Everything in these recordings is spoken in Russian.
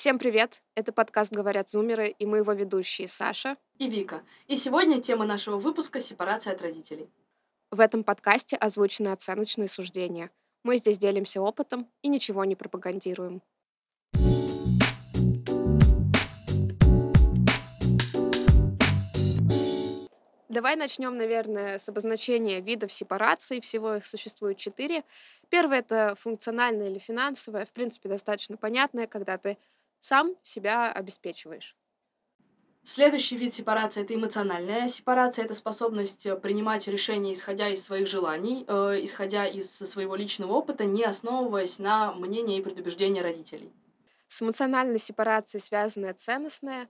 Всем привет! Это подкаст «Говорят зумеры» и мы его ведущие Саша и Вика. И сегодня тема нашего выпуска — сепарация от родителей. В этом подкасте озвучены оценочные суждения. Мы здесь делимся опытом и ничего не пропагандируем. Давай начнем, наверное, с обозначения видов сепарации. Всего их существует четыре. Первое — это функциональное или финансовое. В принципе, достаточно понятное, когда ты сам себя обеспечиваешь. Следующий вид сепарации это эмоциональная сепарация. Это способность э, принимать решения, исходя из своих желаний, э, исходя из своего личного опыта, не основываясь на мнении и предубеждения родителей. С эмоциональной сепарацией связанная ценностная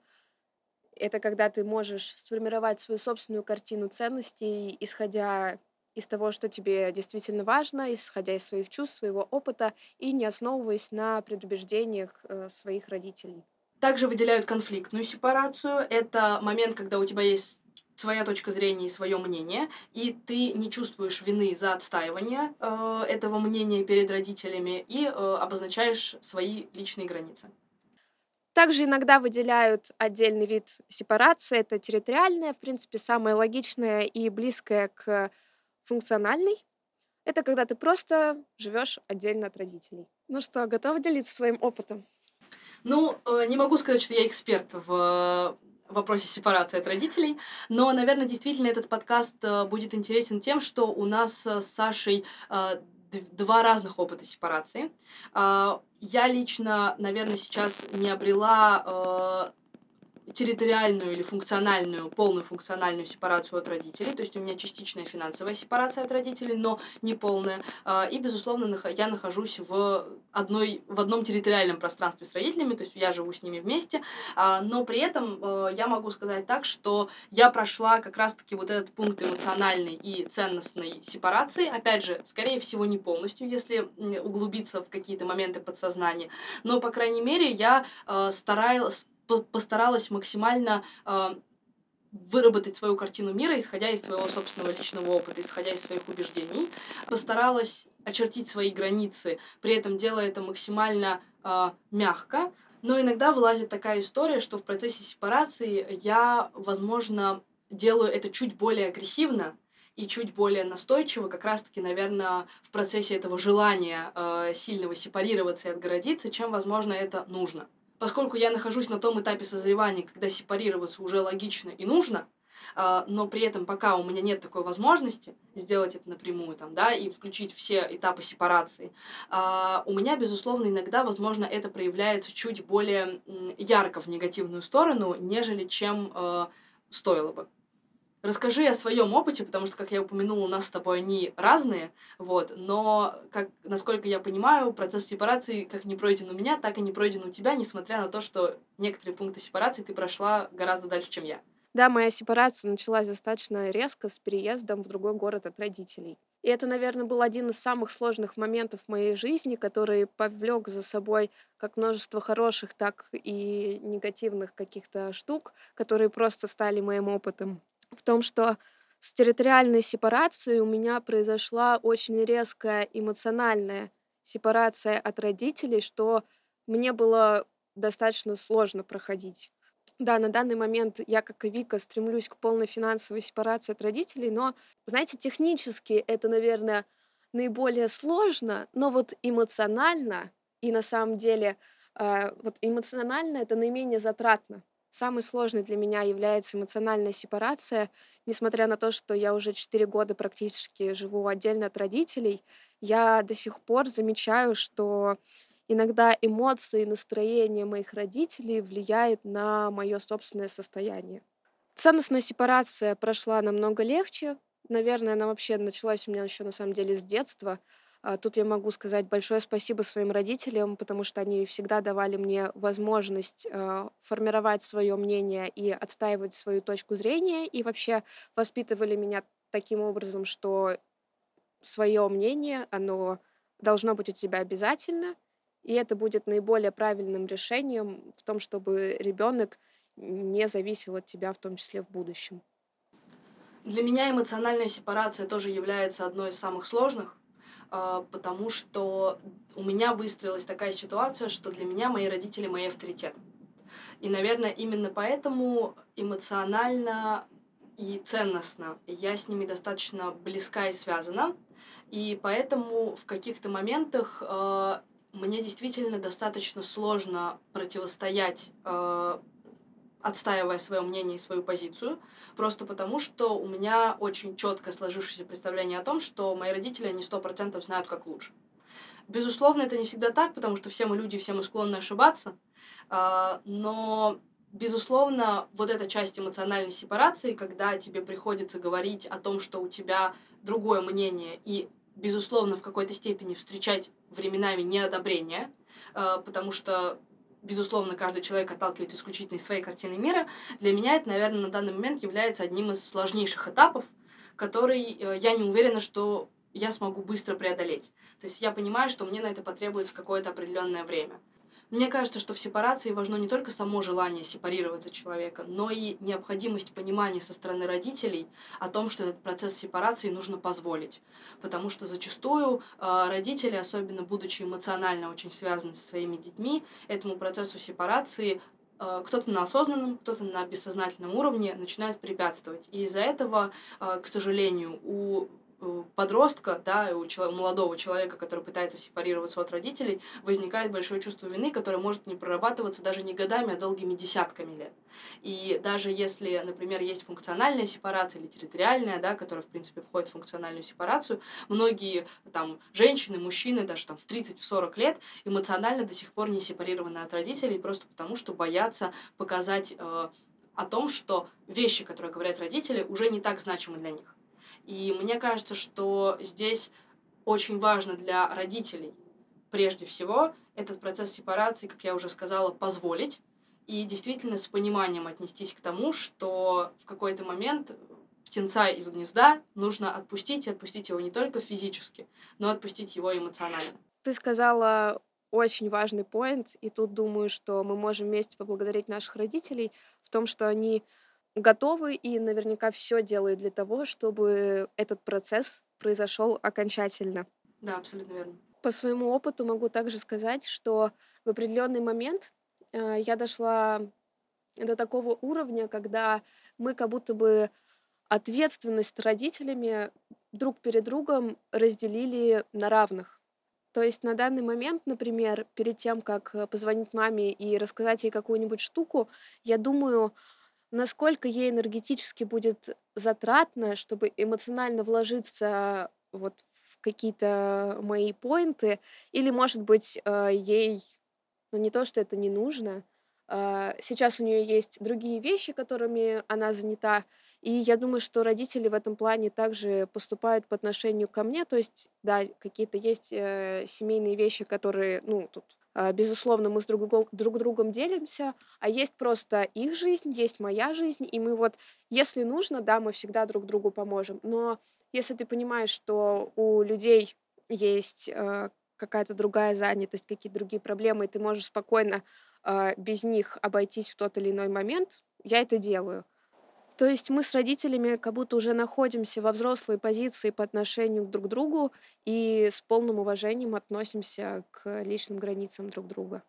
— это когда ты можешь сформировать свою собственную картину ценностей, исходя из того, что тебе действительно важно, исходя из своих чувств, своего опыта и не основываясь на предубеждениях э, своих родителей. Также выделяют конфликтную сепарацию. Это момент, когда у тебя есть своя точка зрения и свое мнение, и ты не чувствуешь вины за отстаивание э, этого мнения перед родителями и э, обозначаешь свои личные границы. Также иногда выделяют отдельный вид сепарации. Это территориальная, в принципе, самая логичная и близкая к функциональной. Это когда ты просто живешь отдельно от родителей. Ну что, готова делиться своим опытом? Ну, э, не могу сказать, что я эксперт в вопросе сепарации от родителей, но, наверное, действительно этот подкаст э, будет интересен тем, что у нас с Сашей э, два разных опыта сепарации. Я лично, наверное, сейчас не обрела территориальную или функциональную, полную функциональную сепарацию от родителей, то есть у меня частичная финансовая сепарация от родителей, но не полная. А, и, безусловно, я нахожусь в, одной, в одном территориальном пространстве с родителями, то есть я живу с ними вместе, а, но при этом э, я могу сказать так, что я прошла как раз-таки вот этот пункт эмоциональной и ценностной сепарации, опять же, скорее всего, не полностью, если углубиться в какие-то моменты подсознания, но, по крайней мере, я э, старалась постаралась максимально э, выработать свою картину мира, исходя из своего собственного личного опыта, исходя из своих убеждений. Постаралась очертить свои границы, при этом делая это максимально э, мягко. Но иногда вылазит такая история, что в процессе сепарации я, возможно, делаю это чуть более агрессивно, и чуть более настойчиво, как раз-таки, наверное, в процессе этого желания э, сильного сепарироваться и отгородиться, чем, возможно, это нужно поскольку я нахожусь на том этапе созревания, когда сепарироваться уже логично и нужно, Uh, но при этом пока у меня нет такой возможности сделать это напрямую там, да, и включить все этапы сепарации, uh, у меня, безусловно, иногда, возможно, это проявляется чуть более ярко в негативную сторону, нежели чем uh, стоило бы. Расскажи о своем опыте, потому что, как я упомянула, у нас с тобой они разные, вот, но, как, насколько я понимаю, процесс сепарации как не пройден у меня, так и не пройден у тебя, несмотря на то, что некоторые пункты сепарации ты прошла гораздо дальше, чем я. Да, моя сепарация началась достаточно резко с переездом в другой город от родителей. И это, наверное, был один из самых сложных моментов в моей жизни, который повлек за собой как множество хороших, так и негативных каких-то штук, которые просто стали моим опытом в том, что с территориальной сепарацией у меня произошла очень резкая эмоциональная сепарация от родителей, что мне было достаточно сложно проходить. Да, на данный момент я, как и Вика, стремлюсь к полной финансовой сепарации от родителей, но, знаете, технически это, наверное, наиболее сложно, но вот эмоционально и на самом деле э, вот эмоционально это наименее затратно. Самый сложный для меня является эмоциональная сепарация. Несмотря на то, что я уже 4 года практически живу отдельно от родителей, я до сих пор замечаю, что иногда эмоции и настроение моих родителей влияет на мое собственное состояние. Ценностная сепарация прошла намного легче. Наверное, она вообще началась у меня еще на самом деле с детства. А, тут я могу сказать большое спасибо своим родителям, потому что они всегда давали мне возможность а, формировать свое мнение и отстаивать свою точку зрения, и вообще воспитывали меня таким образом, что свое мнение, оно должно быть у тебя обязательно, и это будет наиболее правильным решением в том, чтобы ребенок не зависел от тебя, в том числе в будущем. Для меня эмоциональная сепарация тоже является одной из самых сложных, э, потому что у меня выстроилась такая ситуация, что для меня мои родители мои авторитеты. И, наверное, именно поэтому эмоционально и ценностно я с ними достаточно близка и связана. И поэтому в каких-то моментах э, мне действительно достаточно сложно противостоять э, отстаивая свое мнение и свою позицию, просто потому что у меня очень четко сложившееся представление о том, что мои родители, они сто процентов знают, как лучше. Безусловно, это не всегда так, потому что все мы люди, все мы склонны ошибаться, а, но безусловно, вот эта часть эмоциональной сепарации, когда тебе приходится говорить о том, что у тебя другое мнение, и, безусловно, в какой-то степени встречать временами неодобрение, а, потому что безусловно, каждый человек отталкивается исключительно из своей картины мира, для меня это, наверное, на данный момент является одним из сложнейших этапов, который э, я не уверена, что я смогу быстро преодолеть. То есть я понимаю, что мне на это потребуется какое-то определенное время. Мне кажется, что в сепарации важно не только само желание сепарироваться человека, но и необходимость понимания со стороны родителей о том, что этот процесс сепарации нужно позволить. Потому что зачастую э, родители, особенно будучи эмоционально очень связаны со своими детьми, этому процессу сепарации э, кто-то на осознанном, кто-то на бессознательном уровне начинают препятствовать. И из-за этого, э, к сожалению, у подростка, да, у человека, молодого человека, который пытается сепарироваться от родителей, возникает большое чувство вины, которое может не прорабатываться даже не годами, а долгими десятками лет. И даже если, например, есть функциональная сепарация или территориальная, да, которая, в принципе, входит в функциональную сепарацию, многие там женщины, мужчины даже там в 30-40 лет эмоционально до сих пор не сепарированы от родителей просто потому, что боятся показать э, о том, что вещи, которые говорят родители, уже не так значимы для них. И мне кажется, что здесь очень важно для родителей, прежде всего, этот процесс сепарации, как я уже сказала, позволить и действительно с пониманием отнестись к тому, что в какой-то момент птенца из гнезда нужно отпустить, и отпустить его не только физически, но отпустить его эмоционально. Ты сказала очень важный поинт, и тут думаю, что мы можем вместе поблагодарить наших родителей в том, что они готовы и наверняка все делают для того, чтобы этот процесс произошел окончательно. Да, абсолютно верно. По своему опыту могу также сказать, что в определенный момент э, я дошла до такого уровня, когда мы как будто бы ответственность родителями друг перед другом разделили на равных. То есть на данный момент, например, перед тем, как позвонить маме и рассказать ей какую-нибудь штуку, я думаю, насколько ей энергетически будет затратно, чтобы эмоционально вложиться вот в какие-то мои поинты, или, может быть, э, ей, ну не то, что это не нужно, а, сейчас у нее есть другие вещи, которыми она занята, и я думаю, что родители в этом плане также поступают по отношению ко мне, то есть, да, какие-то есть э, семейные вещи, которые, ну, тут безусловно, мы с друг, друг другом делимся, а есть просто их жизнь, есть моя жизнь, и мы вот, если нужно, да, мы всегда друг другу поможем. Но если ты понимаешь, что у людей есть э, какая-то другая занятость, какие-то другие проблемы, и ты можешь спокойно э, без них обойтись в тот или иной момент, я это делаю. То есть мы с родителями как будто уже находимся во взрослой позиции по отношению друг к другу и с полным уважением относимся к личным границам друг друга.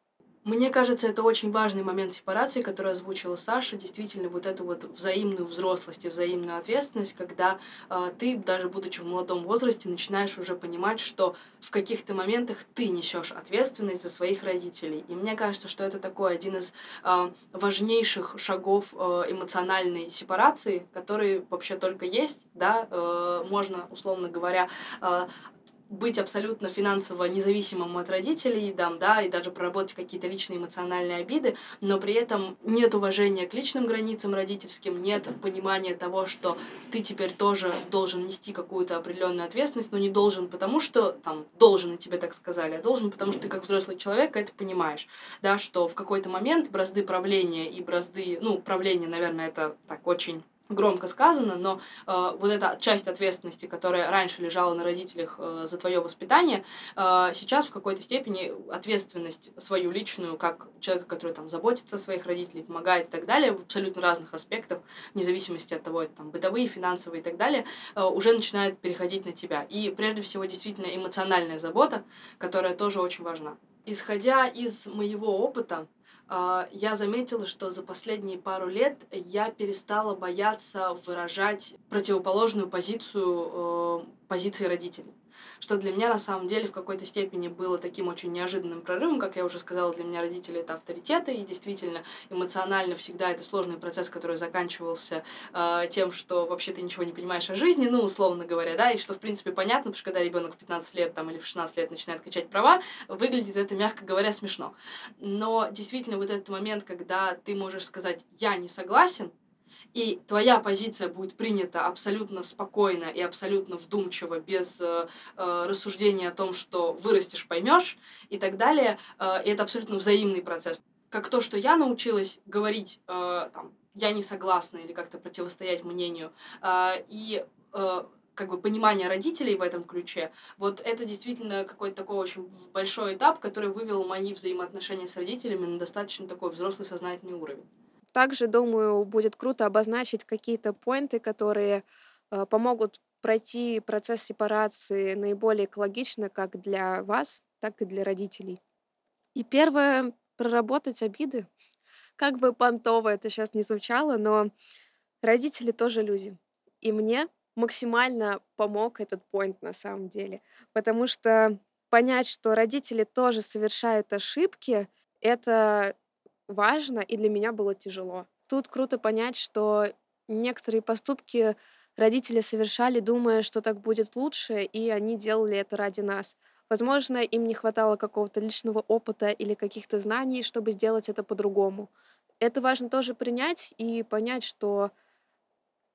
Мне кажется, это очень важный момент сепарации, который озвучила Саша, действительно вот эту вот взаимную взрослость и взаимную ответственность, когда э, ты, даже будучи в молодом возрасте, начинаешь уже понимать, что в каких-то моментах ты несешь ответственность за своих родителей. И мне кажется, что это такой один из э, важнейших шагов э, эмоциональной сепарации, который вообще только есть, да, э, можно, условно говоря, э, быть абсолютно финансово независимым от родителей, да, да, и даже проработать какие-то личные эмоциональные обиды, но при этом нет уважения к личным границам родительским, нет понимания того, что ты теперь тоже должен нести какую-то определенную ответственность, но не должен потому, что там должен, и тебе так сказали, а должен потому, что ты как взрослый человек это понимаешь, да, что в какой-то момент бразды правления и бразды, ну, правление, наверное, это так очень громко сказано, но э, вот эта часть ответственности, которая раньше лежала на родителях э, за твое воспитание, э, сейчас в какой-то степени ответственность свою личную, как человека, который там заботится о своих родителей, помогает и так далее, в абсолютно разных аспектах, вне зависимости от того, это там бытовые, финансовые и так далее, э, уже начинает переходить на тебя. И прежде всего действительно эмоциональная забота, которая тоже очень важна. Исходя из моего опыта, я заметила, что за последние пару лет я перестала бояться выражать противоположную позицию э, позиции родителей что для меня на самом деле в какой-то степени было таким очень неожиданным прорывом. Как я уже сказала, для меня родители это авторитеты, и действительно эмоционально всегда это сложный процесс, который заканчивался э, тем, что вообще ты ничего не понимаешь о жизни, ну, условно говоря, да, и что, в принципе, понятно, потому что когда ребенок в 15 лет там, или в 16 лет начинает качать права, выглядит это, мягко говоря, смешно. Но действительно вот этот момент, когда ты можешь сказать «я не согласен», и твоя позиция будет принята абсолютно спокойно и абсолютно вдумчиво, без э, э, рассуждения о том, что вырастешь, поймешь и так далее. Э, и это абсолютно взаимный процесс. Как то, что я научилась говорить, э, там, я не согласна или как-то противостоять мнению, э, и э, как бы понимание родителей в этом ключе, вот это действительно какой-то такой очень большой этап, который вывел мои взаимоотношения с родителями на достаточно такой взрослый сознательный уровень. Также, думаю, будет круто обозначить какие-то поинты, которые э, помогут пройти процесс сепарации наиболее экологично как для вас, так и для родителей. И первое — проработать обиды. Как бы понтово это сейчас не звучало, но родители тоже люди. И мне максимально помог этот поинт на самом деле. Потому что понять, что родители тоже совершают ошибки, это важно, и для меня было тяжело. Тут круто понять, что некоторые поступки родители совершали, думая, что так будет лучше, и они делали это ради нас. Возможно, им не хватало какого-то личного опыта или каких-то знаний, чтобы сделать это по-другому. Это важно тоже принять и понять, что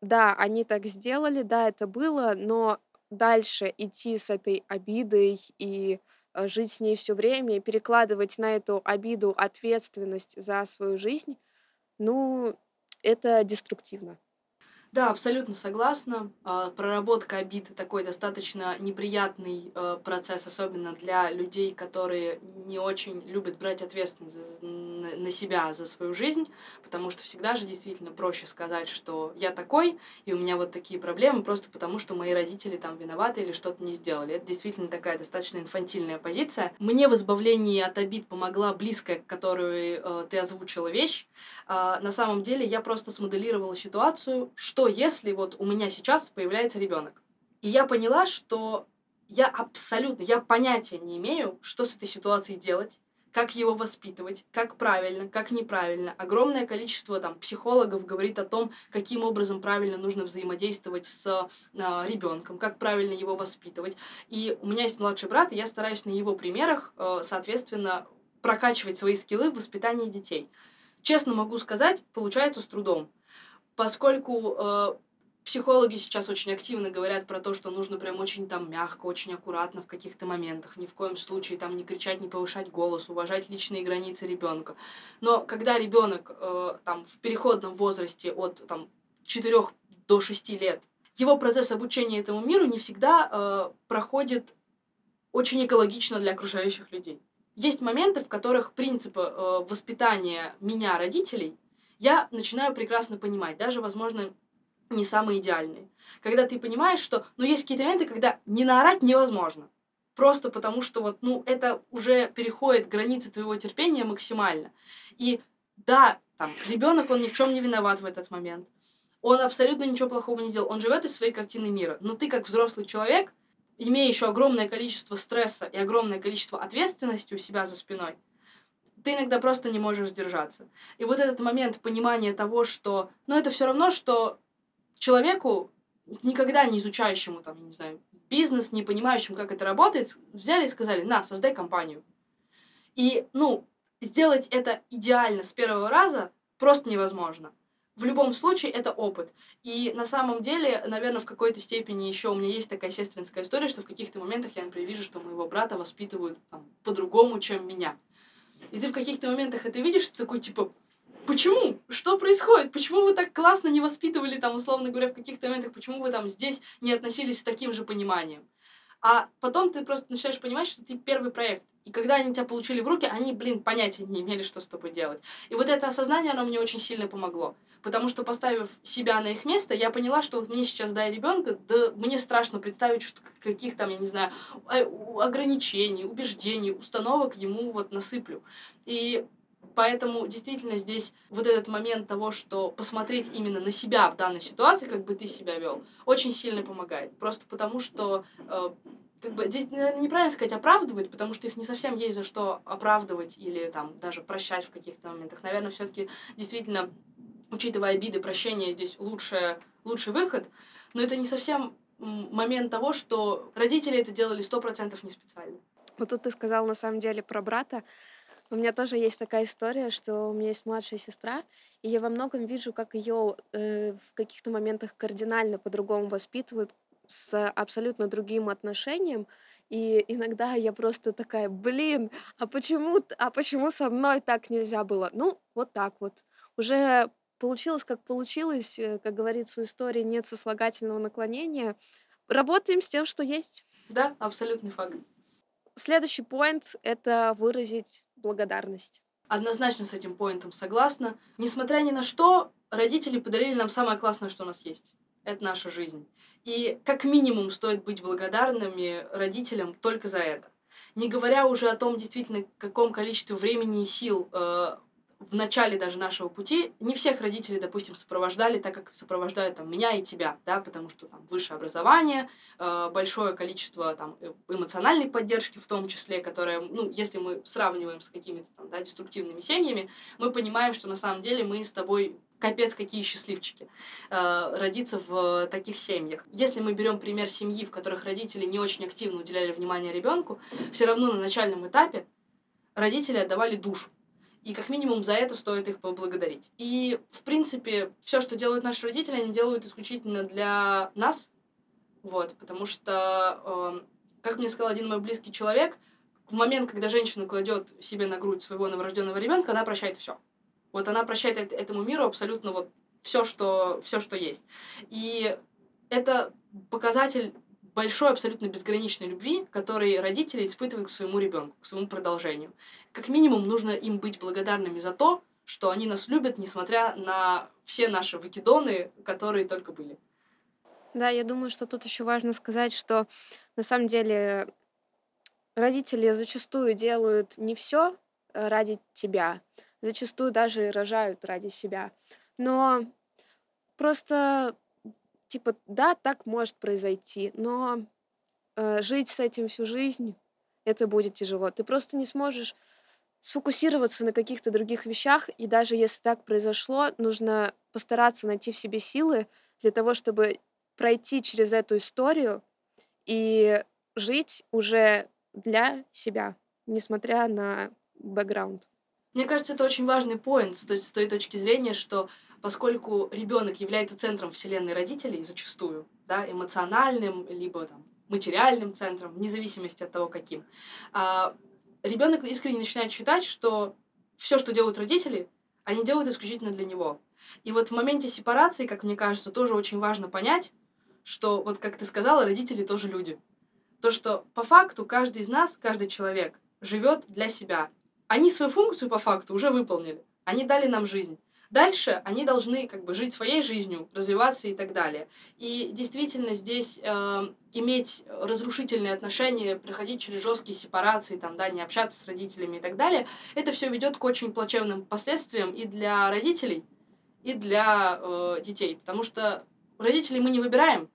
да, они так сделали, да, это было, но дальше идти с этой обидой и Э, жить с ней все время и перекладывать на эту обиду ответственность за свою жизнь, ну, это деструктивно. Да, абсолютно согласна. А, проработка обиды такой достаточно неприятный э, процесс, особенно для людей, которые не очень любят брать ответственность на себя за свою жизнь, потому что всегда же действительно проще сказать, что я такой, и у меня вот такие проблемы, просто потому что мои родители там виноваты или что-то не сделали. Это действительно такая достаточно инфантильная позиция. Мне в избавлении от обид помогла близкая, которую э, ты озвучила вещь. Э, на самом деле я просто смоделировала ситуацию, если вот у меня сейчас появляется ребенок, и я поняла, что я абсолютно, я понятия не имею, что с этой ситуацией делать, как его воспитывать, как правильно, как неправильно. Огромное количество там психологов говорит о том, каким образом правильно нужно взаимодействовать с э, ребенком, как правильно его воспитывать. И у меня есть младший брат, и я стараюсь на его примерах, э, соответственно, прокачивать свои скиллы в воспитании детей. Честно могу сказать, получается с трудом поскольку э, психологи сейчас очень активно говорят про то, что нужно прям очень там мягко, очень аккуратно в каких-то моментах, ни в коем случае там не кричать, не повышать голос, уважать личные границы ребенка. Но когда ребенок э, там в переходном возрасте от там 4 до 6 лет, его процесс обучения этому миру не всегда э, проходит очень экологично для окружающих людей. Есть моменты, в которых принципы э, воспитания меня, родителей, я начинаю прекрасно понимать, даже, возможно, не самые идеальные. Когда ты понимаешь, что, ну, есть какие-то моменты, когда не наорать невозможно. Просто потому, что вот, ну, это уже переходит границы твоего терпения максимально. И да, там, ребенок, он ни в чем не виноват в этот момент. Он абсолютно ничего плохого не сделал. Он живет из своей картины мира. Но ты, как взрослый человек, имея еще огромное количество стресса и огромное количество ответственности у себя за спиной, ты иногда просто не можешь сдержаться. И вот этот момент понимания того, что, ну, это все равно, что человеку, никогда не изучающему, там, я не знаю, бизнес, не понимающему, как это работает, взяли и сказали, на, создай компанию. И, ну, сделать это идеально с первого раза просто невозможно. В любом случае, это опыт. И на самом деле, наверное, в какой-то степени еще у меня есть такая сестринская история, что в каких-то моментах я, например, вижу, что моего брата воспитывают там, по-другому, чем меня. И ты в каких-то моментах это видишь, ты такой, типа, почему? Что происходит? Почему вы так классно не воспитывали, там, условно говоря, в каких-то моментах, почему вы там здесь не относились с таким же пониманием? А потом ты просто начинаешь понимать, что ты первый проект. И когда они тебя получили в руки, они, блин, понятия не имели, что с тобой делать. И вот это осознание, оно мне очень сильно помогло. Потому что, поставив себя на их место, я поняла, что вот мне сейчас дай ребенка, да мне страшно представить, что каких там, я не знаю, а, ограничений, убеждений, установок ему вот насыплю. И Поэтому действительно здесь вот этот момент того, что посмотреть именно на себя в данной ситуации, как бы ты себя вел, очень сильно помогает. Просто потому что э, как бы здесь наверное, неправильно сказать оправдывать, потому что их не совсем есть за что оправдывать или там даже прощать в каких-то моментах. Наверное, все-таки действительно, учитывая обиды, прощение здесь лучшее, лучший выход, но это не совсем момент того, что родители это делали сто процентов не специально. Вот тут ты сказал на самом деле про брата. У меня тоже есть такая история, что у меня есть младшая сестра, и я во многом вижу, как ее э, в каких-то моментах кардинально по-другому воспитывают, с абсолютно другим отношением. И иногда я просто такая, блин, а почему, а почему со мной так нельзя было? Ну, вот так вот. Уже получилось, как получилось. Э, как говорится, у истории нет сослагательного наклонения. Работаем с тем, что есть. Да, абсолютный факт. Следующий поинт — это выразить благодарность. Однозначно с этим поинтом согласна. Несмотря ни на что, родители подарили нам самое классное, что у нас есть. Это наша жизнь. И как минимум стоит быть благодарными родителям только за это. Не говоря уже о том, действительно, каком количестве времени и сил э, в начале даже нашего пути не всех родителей, допустим, сопровождали так, как сопровождают там, меня и тебя, да, потому что там высшее образование, э, большое количество там, э, эмоциональной поддержки в том числе, которая, ну, если мы сравниваем с какими-то там, да, деструктивными семьями, мы понимаем, что на самом деле мы с тобой капец какие счастливчики э, родиться в таких семьях. Если мы берем пример семьи, в которых родители не очень активно уделяли внимание ребенку, все равно на начальном этапе родители отдавали душу и как минимум за это стоит их поблагодарить. И, в принципе, все, что делают наши родители, они делают исключительно для нас, вот, потому что, э, как мне сказал один мой близкий человек, в момент, когда женщина кладет себе на грудь своего новорожденного ребенка, она прощает все. Вот она прощает этому миру абсолютно вот все, что, все, что есть. И это показатель большой, абсолютно безграничной любви, который родители испытывают к своему ребенку, к своему продолжению. Как минимум, нужно им быть благодарными за то, что они нас любят, несмотря на все наши выкидоны, которые только были. Да, я думаю, что тут еще важно сказать, что на самом деле родители зачастую делают не все э, ради тебя, зачастую даже рожают ради себя. Но просто типа, да, так может произойти, но э, жить с этим всю жизнь это будет тяжело. Ты просто не сможешь сфокусироваться на каких-то других вещах, и даже если так произошло, нужно постараться найти в себе силы для того, чтобы пройти через эту историю и жить уже для себя, несмотря на бэкграунд. Мне кажется, это очень важный поинт с той, точки зрения, что поскольку ребенок является центром вселенной родителей зачастую, да, эмоциональным, либо там, материальным центром, вне зависимости от того, каким, а, ребенок искренне начинает считать, что все, что делают родители, они делают исключительно для него. И вот в моменте сепарации, как мне кажется, тоже очень важно понять, что, вот как ты сказала, родители тоже люди. То, что по факту каждый из нас, каждый человек живет для себя, они свою функцию по факту уже выполнили. Они дали нам жизнь. Дальше они должны как бы жить своей жизнью, развиваться и так далее. И действительно здесь э, иметь разрушительные отношения, проходить через жесткие сепарации, там, да, не общаться с родителями и так далее, это все ведет к очень плачевным последствиям и для родителей, и для э, детей. Потому что родителей мы не выбираем.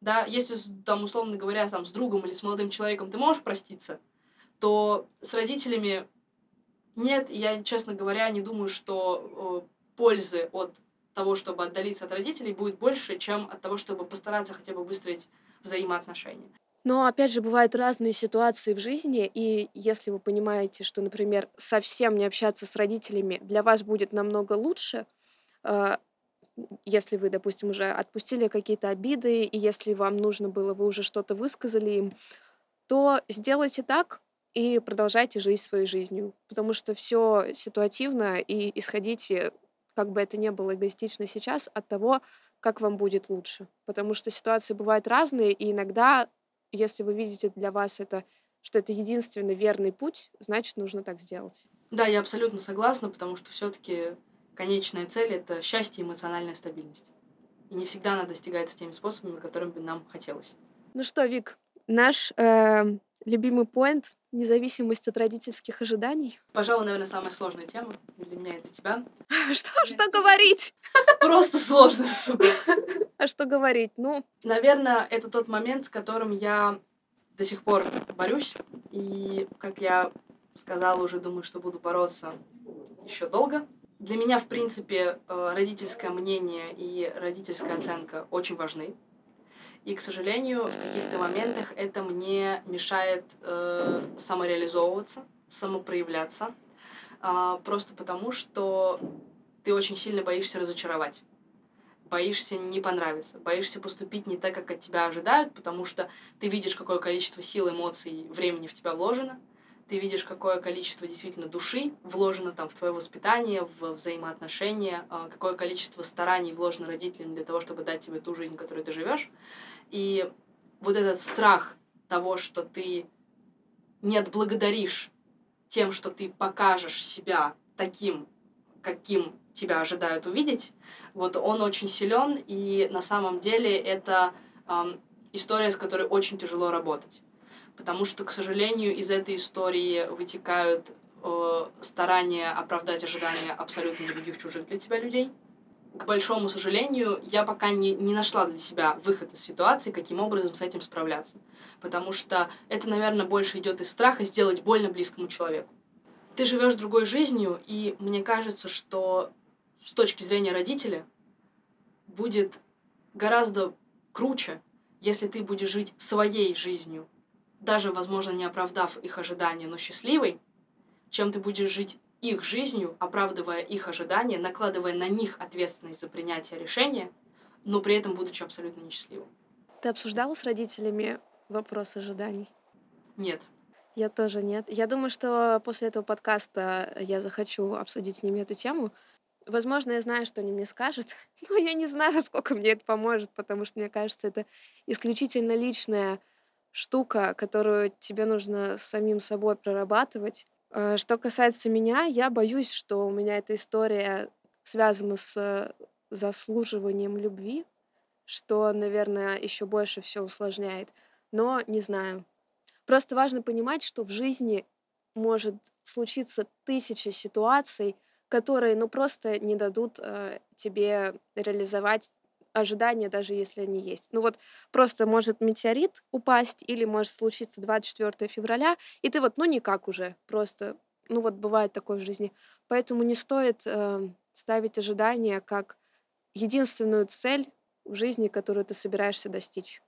Да, если, там, условно говоря, там, с другом или с молодым человеком ты можешь проститься, то с родителями нет, я, честно говоря, не думаю, что э, пользы от того, чтобы отдалиться от родителей, будет больше, чем от того, чтобы постараться хотя бы выстроить взаимоотношения. Но опять же, бывают разные ситуации в жизни, и если вы понимаете, что, например, совсем не общаться с родителями для вас будет намного лучше, э, если вы, допустим, уже отпустили какие-то обиды, и если вам нужно было, вы уже что-то высказали им, то сделайте так, и продолжайте жить своей жизнью, потому что все ситуативно, и исходите как бы это ни было эгоистично сейчас, от того, как вам будет лучше. Потому что ситуации бывают разные, и иногда, если вы видите для вас это, что это единственный верный путь, значит, нужно так сделать. Да, я абсолютно согласна, потому что все-таки конечная цель это счастье и эмоциональная стабильность. И не всегда она достигается теми способами, которыми бы нам хотелось. Ну что, Вик, наш э, любимый поинт независимость от родительских ожиданий. Пожалуй, наверное, самая сложная тема для меня, и для тебя. Что, что говорить? Просто сложно, сука. А что говорить? Ну, Наверное, это тот момент, с которым я до сих пор борюсь. И, как я сказала, уже думаю, что буду бороться еще долго. Для меня, в принципе, э, родительское мнение и родительская оценка очень важны. И, к сожалению, в каких-то моментах это мне мешает э, самореализовываться, самопроявляться, э, просто потому что ты очень сильно боишься разочаровать. Боишься не понравиться, боишься поступить не так, как от тебя ожидают, потому что ты видишь, какое количество сил, эмоций, времени в тебя вложено, ты видишь, какое количество действительно души вложено там в твое воспитание, в взаимоотношения, а, какое количество стараний вложено родителям для того, чтобы дать тебе ту жизнь, которой ты живешь. И вот этот страх того, что ты не отблагодаришь тем, что ты покажешь себя таким, каким тебя ожидают увидеть, вот он очень силен, и на самом деле это эм, история, с которой очень тяжело работать потому что, к сожалению, из этой истории вытекают э, старания оправдать ожидания абсолютно других чужих для тебя людей. К большому сожалению, я пока не, не нашла для себя выход из ситуации, каким образом с этим справляться. Потому что это, наверное, больше идет из страха сделать больно близкому человеку. Ты живешь другой жизнью, и мне кажется, что с точки зрения родителя будет гораздо круче, если ты будешь жить своей жизнью, даже, возможно, не оправдав их ожидания, но счастливой, чем ты будешь жить их жизнью, оправдывая их ожидания, накладывая на них ответственность за принятие решения, но при этом будучи абсолютно несчастливым. Ты обсуждала с родителями вопрос ожиданий? Нет. Я тоже нет. Я думаю, что после этого подкаста я захочу обсудить с ними эту тему. Возможно, я знаю, что они мне скажут, но я не знаю, насколько мне это поможет, потому что, мне кажется, это исключительно личная штука, которую тебе нужно самим собой прорабатывать. Э, что касается меня, я боюсь, что у меня эта история связана с заслуживанием любви, что, наверное, еще больше все усложняет. Но не знаю. Просто важно понимать, что в жизни может случиться тысяча ситуаций, которые, ну, просто не дадут э, тебе реализовать ожидания, даже если они есть. Ну вот просто может метеорит упасть или может случиться 24 февраля, и ты вот, ну никак уже, просто, ну вот бывает такое в жизни. Поэтому не стоит э, ставить ожидания как единственную цель в жизни, которую ты собираешься достичь.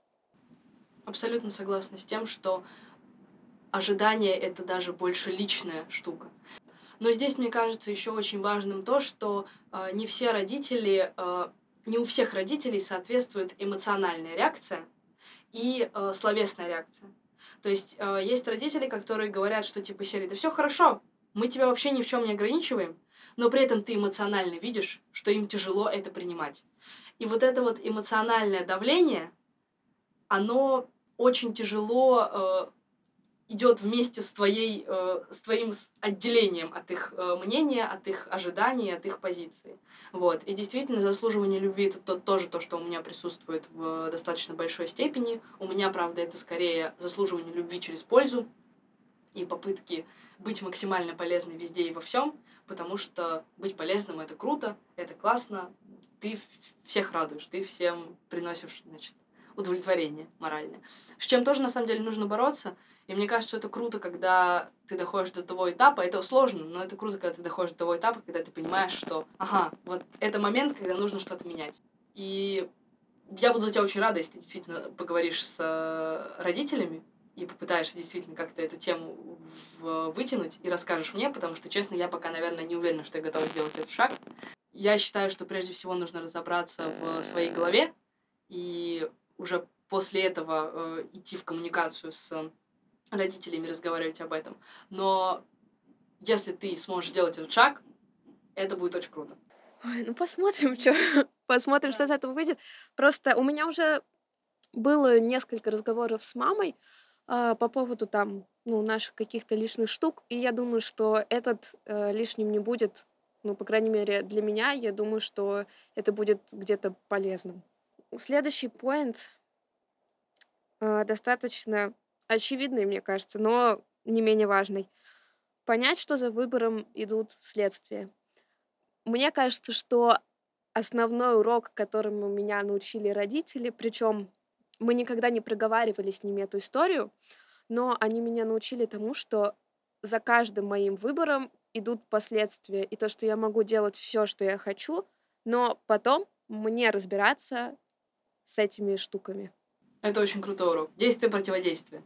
Абсолютно согласна с тем, что ожидание это даже больше личная штука. Но здесь, мне кажется, еще очень важным то, что э, не все родители э, не у всех родителей соответствует эмоциональная реакция и э, словесная реакция. То есть э, есть родители, которые говорят, что типа серии, да все хорошо, мы тебя вообще ни в чем не ограничиваем, но при этом ты эмоционально видишь, что им тяжело это принимать. И вот это вот эмоциональное давление, оно очень тяжело э, идет вместе с, твоей, э, с твоим отделением от их э, мнения, от их ожиданий, от их позиции. Вот. И действительно, заслуживание любви это то, тоже то, что у меня присутствует в достаточно большой степени. У меня, правда, это скорее заслуживание любви через пользу и попытки быть максимально полезной везде и во всем, потому что быть полезным это круто, это классно, ты всех радуешь, ты всем приносишь, значит, удовлетворение моральное. С чем тоже, на самом деле, нужно бороться. И мне кажется, что это круто, когда ты доходишь до того этапа. Это сложно, но это круто, когда ты доходишь до того этапа, когда ты понимаешь, что, ага, вот это момент, когда нужно что-то менять. И я буду за тебя очень рада, если ты действительно поговоришь с э, родителями и попытаешься действительно как-то эту тему вытянуть и расскажешь мне, потому что, честно, я пока, наверное, не уверена, что я готова сделать этот шаг. Я считаю, что прежде всего нужно разобраться в своей голове и уже после этого э, идти в коммуникацию с родителями, разговаривать об этом. Но если ты сможешь сделать этот шаг, это будет очень круто. Ой, ну посмотрим, чё. Посмотрим, что из Да. этого выйдет. Просто у меня уже было несколько разговоров с мамой, а, по поводу там, ну, наших каких-то лишних штук, и я думаю, что этот, э, лишним не будет. Ну, по крайней мере, для меня, я думаю, что это будет где-то полезным. Следующий поинт, а, достаточно очевидный, мне кажется, но не менее важный. Понять, что за выбором идут следствия. Мне кажется, что основной урок, которому меня научили родители, причем мы никогда не проговаривали с ними эту историю, но они меня научили тому, что за каждым моим выбором идут последствия, и то, что я могу делать все, что я хочу, но потом мне разбираться с этими штуками. Это очень крутой урок. Действие противодействия.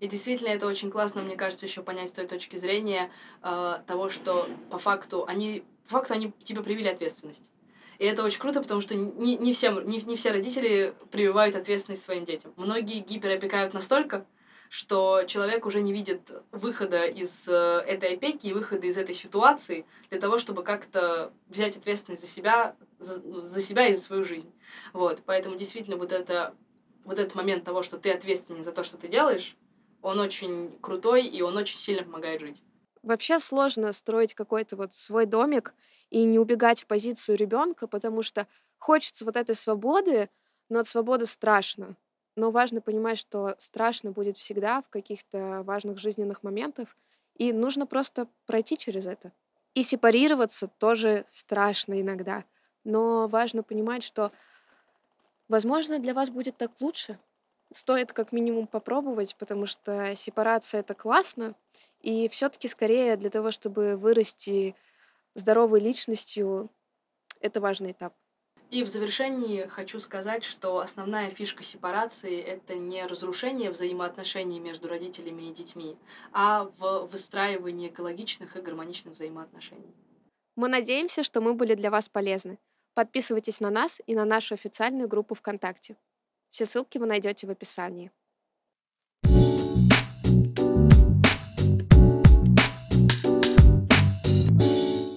И действительно, это очень классно, мне кажется, еще понять с той точки зрения э, того, что по факту они, по факту они тебе привили ответственность. И это очень круто, потому что не, не, всем, не, не все родители прививают ответственность своим детям. Многие гиперопекают настолько, что человек уже не видит выхода из э, этой опеки и выхода из этой ситуации для того, чтобы как-то взять ответственность за себя, за, за себя и за свою жизнь. Вот, поэтому действительно вот это вот этот момент того, что ты ответственен за то, что ты делаешь, он очень крутой, и он очень сильно помогает жить. Вообще сложно строить какой-то вот свой домик и не убегать в позицию ребенка, потому что хочется вот этой свободы, но от свободы страшно. Но важно понимать, что страшно будет всегда в каких-то важных жизненных моментах, и нужно просто пройти через это. И сепарироваться тоже страшно иногда, но важно понимать, что, возможно, для вас будет так лучше. Стоит как минимум попробовать, потому что сепарация это классно, и все-таки скорее для того, чтобы вырасти здоровой личностью, это важный этап. И в завершении хочу сказать, что основная фишка сепарации — это не разрушение взаимоотношений между родителями и детьми, а в выстраивании экологичных и гармоничных взаимоотношений. Мы надеемся, что мы были для вас полезны. Подписывайтесь на нас и на нашу официальную группу ВКонтакте. Все ссылки вы найдете в описании.